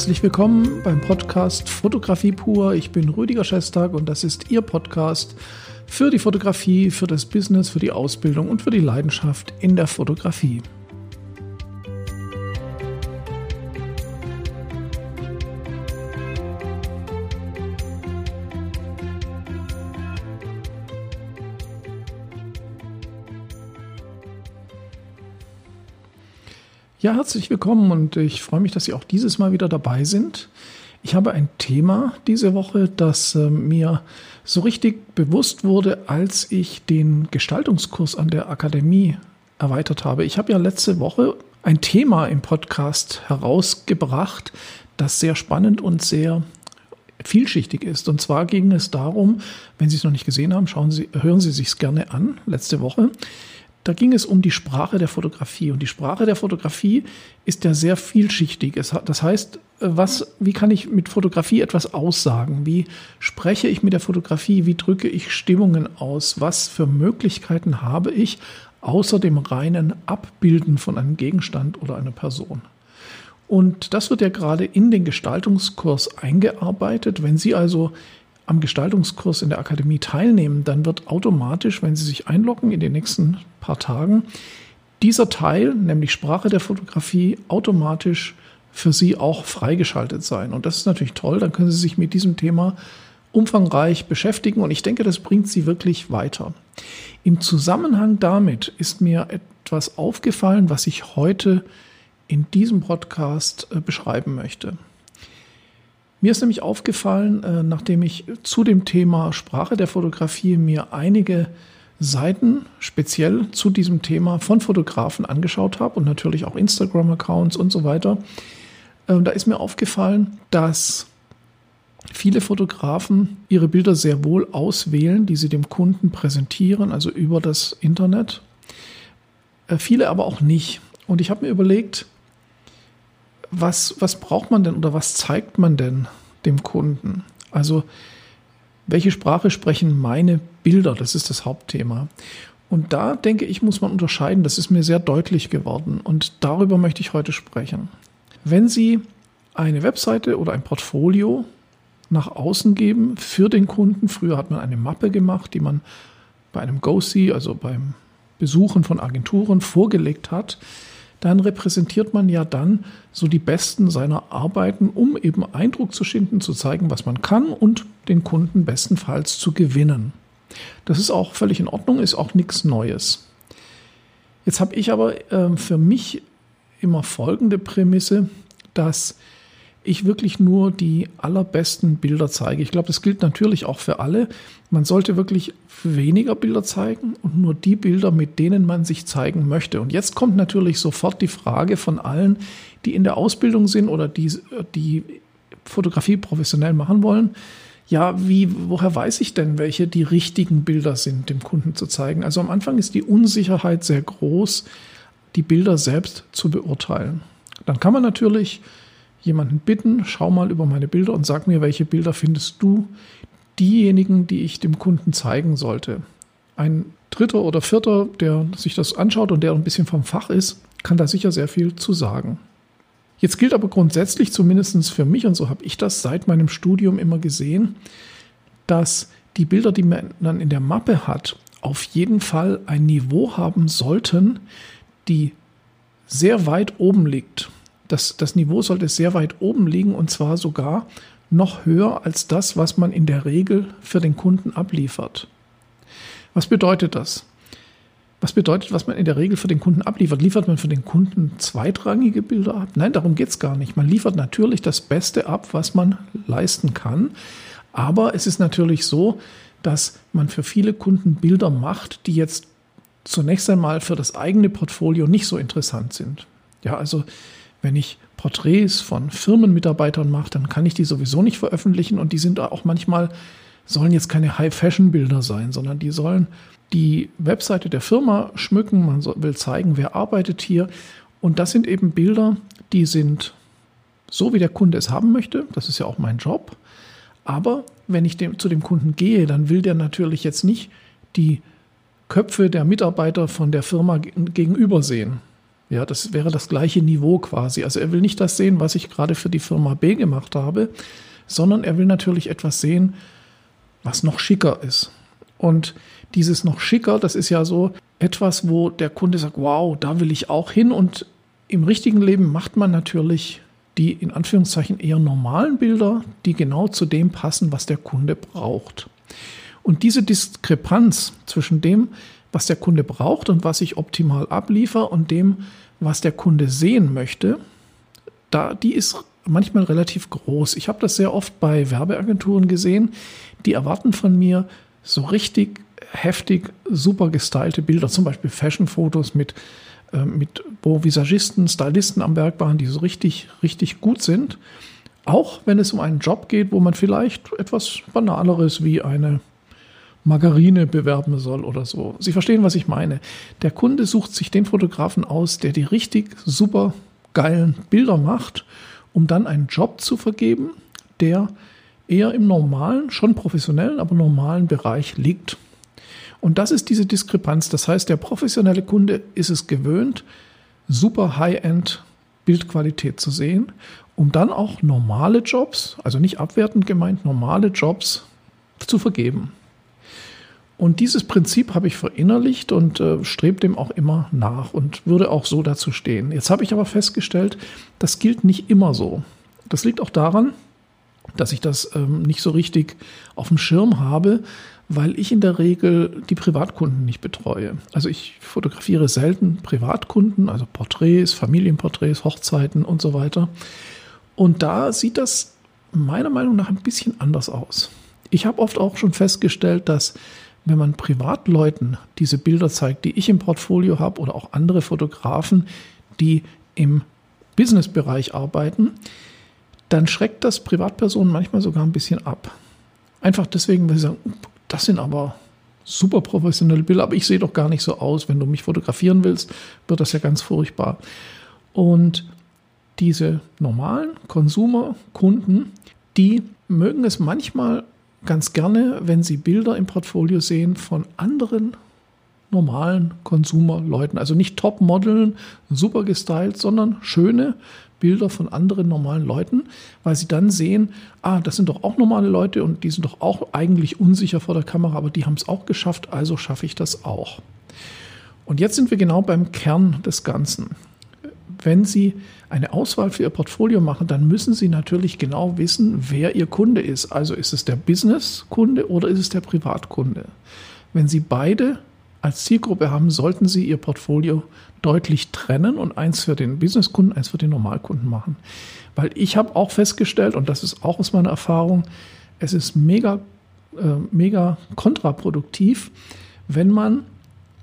Herzlich willkommen beim Podcast Fotografie pur. Ich bin Rüdiger Schestag und das ist Ihr Podcast für die Fotografie, für das Business, für die Ausbildung und für die Leidenschaft in der Fotografie. Ja, herzlich willkommen und ich freue mich, dass Sie auch dieses Mal wieder dabei sind. Ich habe ein Thema diese Woche, das äh, mir so richtig bewusst wurde, als ich den Gestaltungskurs an der Akademie erweitert habe. Ich habe ja letzte Woche ein Thema im Podcast herausgebracht, das sehr spannend und sehr vielschichtig ist. Und zwar ging es darum, wenn Sie es noch nicht gesehen haben, schauen Sie, hören Sie sich es gerne an, letzte Woche. Da ging es um die Sprache der Fotografie. Und die Sprache der Fotografie ist ja sehr vielschichtig. Das heißt, was, wie kann ich mit Fotografie etwas aussagen? Wie spreche ich mit der Fotografie? Wie drücke ich Stimmungen aus? Was für Möglichkeiten habe ich außer dem reinen Abbilden von einem Gegenstand oder einer Person? Und das wird ja gerade in den Gestaltungskurs eingearbeitet. Wenn Sie also am Gestaltungskurs in der Akademie teilnehmen, dann wird automatisch, wenn Sie sich einloggen in den nächsten paar Tagen, dieser Teil, nämlich Sprache der Fotografie, automatisch für Sie auch freigeschaltet sein. Und das ist natürlich toll, dann können Sie sich mit diesem Thema umfangreich beschäftigen und ich denke, das bringt Sie wirklich weiter. Im Zusammenhang damit ist mir etwas aufgefallen, was ich heute in diesem Podcast äh, beschreiben möchte. Mir ist nämlich aufgefallen, äh, nachdem ich zu dem Thema Sprache der Fotografie mir einige Seiten speziell zu diesem Thema von Fotografen angeschaut habe und natürlich auch Instagram-Accounts und so weiter, äh, da ist mir aufgefallen, dass viele Fotografen ihre Bilder sehr wohl auswählen, die sie dem Kunden präsentieren, also über das Internet. Äh, viele aber auch nicht. Und ich habe mir überlegt, was, was braucht man denn oder was zeigt man denn dem Kunden? Also, welche Sprache sprechen meine Bilder? Das ist das Hauptthema. Und da denke ich, muss man unterscheiden. Das ist mir sehr deutlich geworden. Und darüber möchte ich heute sprechen. Wenn Sie eine Webseite oder ein Portfolio nach außen geben für den Kunden, früher hat man eine Mappe gemacht, die man bei einem Go-See, also beim Besuchen von Agenturen vorgelegt hat, dann repräsentiert man ja dann so die Besten seiner Arbeiten, um eben Eindruck zu schinden, zu zeigen, was man kann und den Kunden bestenfalls zu gewinnen. Das ist auch völlig in Ordnung, ist auch nichts Neues. Jetzt habe ich aber äh, für mich immer folgende Prämisse, dass ich wirklich nur die allerbesten Bilder zeige. Ich glaube, das gilt natürlich auch für alle. Man sollte wirklich weniger Bilder zeigen und nur die Bilder, mit denen man sich zeigen möchte. Und jetzt kommt natürlich sofort die Frage von allen, die in der Ausbildung sind oder die, die Fotografie professionell machen wollen. Ja, wie, woher weiß ich denn, welche die richtigen Bilder sind, dem Kunden zu zeigen? Also am Anfang ist die Unsicherheit sehr groß, die Bilder selbst zu beurteilen. Dann kann man natürlich jemanden bitten, schau mal über meine Bilder und sag mir, welche Bilder findest du diejenigen, die ich dem Kunden zeigen sollte. Ein Dritter oder Vierter, der sich das anschaut und der ein bisschen vom Fach ist, kann da sicher sehr viel zu sagen. Jetzt gilt aber grundsätzlich, zumindest für mich, und so habe ich das seit meinem Studium immer gesehen, dass die Bilder, die man dann in der Mappe hat, auf jeden Fall ein Niveau haben sollten, die sehr weit oben liegt das, das Niveau sollte sehr weit oben liegen und zwar sogar noch höher als das, was man in der Regel für den Kunden abliefert. Was bedeutet das? Was bedeutet, was man in der Regel für den Kunden abliefert? Liefert man für den Kunden zweitrangige Bilder ab? Nein, darum geht es gar nicht. Man liefert natürlich das Beste ab, was man leisten kann. Aber es ist natürlich so, dass man für viele Kunden Bilder macht, die jetzt zunächst einmal für das eigene Portfolio nicht so interessant sind. Ja, also wenn ich Porträts von Firmenmitarbeitern mache, dann kann ich die sowieso nicht veröffentlichen und die sind auch manchmal, sollen jetzt keine High-Fashion-Bilder sein, sondern die sollen die Webseite der Firma schmücken, man will zeigen, wer arbeitet hier. Und das sind eben Bilder, die sind so, wie der Kunde es haben möchte. Das ist ja auch mein Job. Aber wenn ich dem, zu dem Kunden gehe, dann will der natürlich jetzt nicht die Köpfe der Mitarbeiter von der Firma gegenüber sehen. Ja, das wäre das gleiche Niveau quasi. Also er will nicht das sehen, was ich gerade für die Firma B gemacht habe, sondern er will natürlich etwas sehen, was noch schicker ist. Und dieses noch schicker, das ist ja so etwas, wo der Kunde sagt, wow, da will ich auch hin. Und im richtigen Leben macht man natürlich die in Anführungszeichen eher normalen Bilder, die genau zu dem passen, was der Kunde braucht. Und diese Diskrepanz zwischen dem, was der Kunde braucht und was ich optimal abliefere und dem, was der Kunde sehen möchte, da, die ist manchmal relativ groß. Ich habe das sehr oft bei Werbeagenturen gesehen, die erwarten von mir so richtig heftig, super gestylte Bilder, zum Beispiel Fashion-Fotos mit, äh, mit wo Visagisten, Stylisten am Werk waren, die so richtig, richtig gut sind. Auch wenn es um einen Job geht, wo man vielleicht etwas Banaleres wie eine Margarine bewerben soll oder so. Sie verstehen, was ich meine. Der Kunde sucht sich den Fotografen aus, der die richtig super geilen Bilder macht, um dann einen Job zu vergeben, der eher im normalen, schon professionellen, aber normalen Bereich liegt. Und das ist diese Diskrepanz. Das heißt, der professionelle Kunde ist es gewöhnt, super High-End Bildqualität zu sehen, um dann auch normale Jobs, also nicht abwertend gemeint, normale Jobs zu vergeben. Und dieses Prinzip habe ich verinnerlicht und äh, strebe dem auch immer nach und würde auch so dazu stehen. Jetzt habe ich aber festgestellt, das gilt nicht immer so. Das liegt auch daran, dass ich das ähm, nicht so richtig auf dem Schirm habe, weil ich in der Regel die Privatkunden nicht betreue. Also ich fotografiere selten Privatkunden, also Porträts, Familienporträts, Hochzeiten und so weiter. Und da sieht das meiner Meinung nach ein bisschen anders aus. Ich habe oft auch schon festgestellt, dass wenn man Privatleuten diese Bilder zeigt, die ich im Portfolio habe oder auch andere Fotografen, die im Businessbereich arbeiten, dann schreckt das Privatpersonen manchmal sogar ein bisschen ab. Einfach deswegen, weil sie sagen, das sind aber super professionelle Bilder, aber ich sehe doch gar nicht so aus. Wenn du mich fotografieren willst, wird das ja ganz furchtbar. Und diese normalen Konsumerkunden, die mögen es manchmal ganz gerne, wenn Sie Bilder im Portfolio sehen von anderen normalen Konsumerleuten. Also nicht Top-Modeln, super gestylt, sondern schöne Bilder von anderen normalen Leuten, weil sie dann sehen, ah, das sind doch auch normale Leute und die sind doch auch eigentlich unsicher vor der Kamera, aber die haben es auch geschafft, also schaffe ich das auch. Und jetzt sind wir genau beim Kern des Ganzen wenn Sie eine Auswahl für Ihr Portfolio machen, dann müssen Sie natürlich genau wissen, wer Ihr Kunde ist. Also ist es der Business-Kunde oder ist es der Privatkunde? Wenn Sie beide als Zielgruppe haben, sollten Sie Ihr Portfolio deutlich trennen und eins für den Businesskunden, eins für den Normalkunden machen. Weil ich habe auch festgestellt, und das ist auch aus meiner Erfahrung, es ist mega, äh, mega kontraproduktiv, wenn man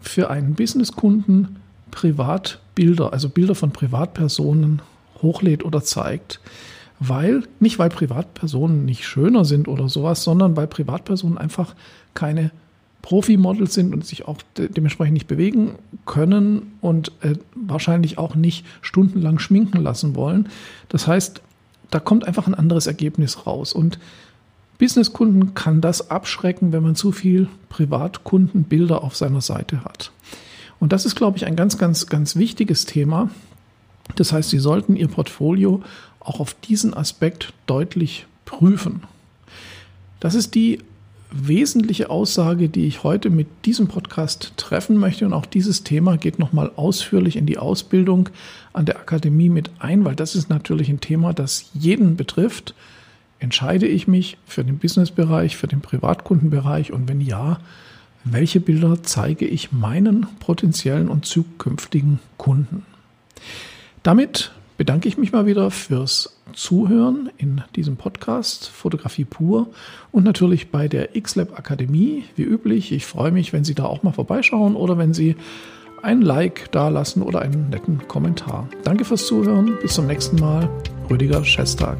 für einen Businesskunden Privatbilder, also Bilder von Privatpersonen hochlädt oder zeigt. Weil, nicht weil Privatpersonen nicht schöner sind oder sowas, sondern weil Privatpersonen einfach keine Profi-Models sind und sich auch de dementsprechend nicht bewegen können und äh, wahrscheinlich auch nicht stundenlang schminken lassen wollen. Das heißt, da kommt einfach ein anderes Ergebnis raus. Und Businesskunden kann das abschrecken, wenn man zu viel Privatkundenbilder auf seiner Seite hat. Und das ist, glaube ich, ein ganz, ganz, ganz wichtiges Thema. Das heißt, Sie sollten Ihr Portfolio auch auf diesen Aspekt deutlich prüfen. Das ist die wesentliche Aussage, die ich heute mit diesem Podcast treffen möchte. Und auch dieses Thema geht nochmal ausführlich in die Ausbildung an der Akademie mit ein, weil das ist natürlich ein Thema, das jeden betrifft. Entscheide ich mich für den Businessbereich, für den Privatkundenbereich und wenn ja, welche Bilder zeige ich meinen potenziellen und zukünftigen Kunden. Damit bedanke ich mich mal wieder fürs Zuhören in diesem Podcast Fotografie pur und natürlich bei der XLab Akademie, wie üblich. Ich freue mich, wenn Sie da auch mal vorbeischauen oder wenn Sie ein Like dalassen oder einen netten Kommentar. Danke fürs Zuhören. Bis zum nächsten Mal. Rüdiger Schestag.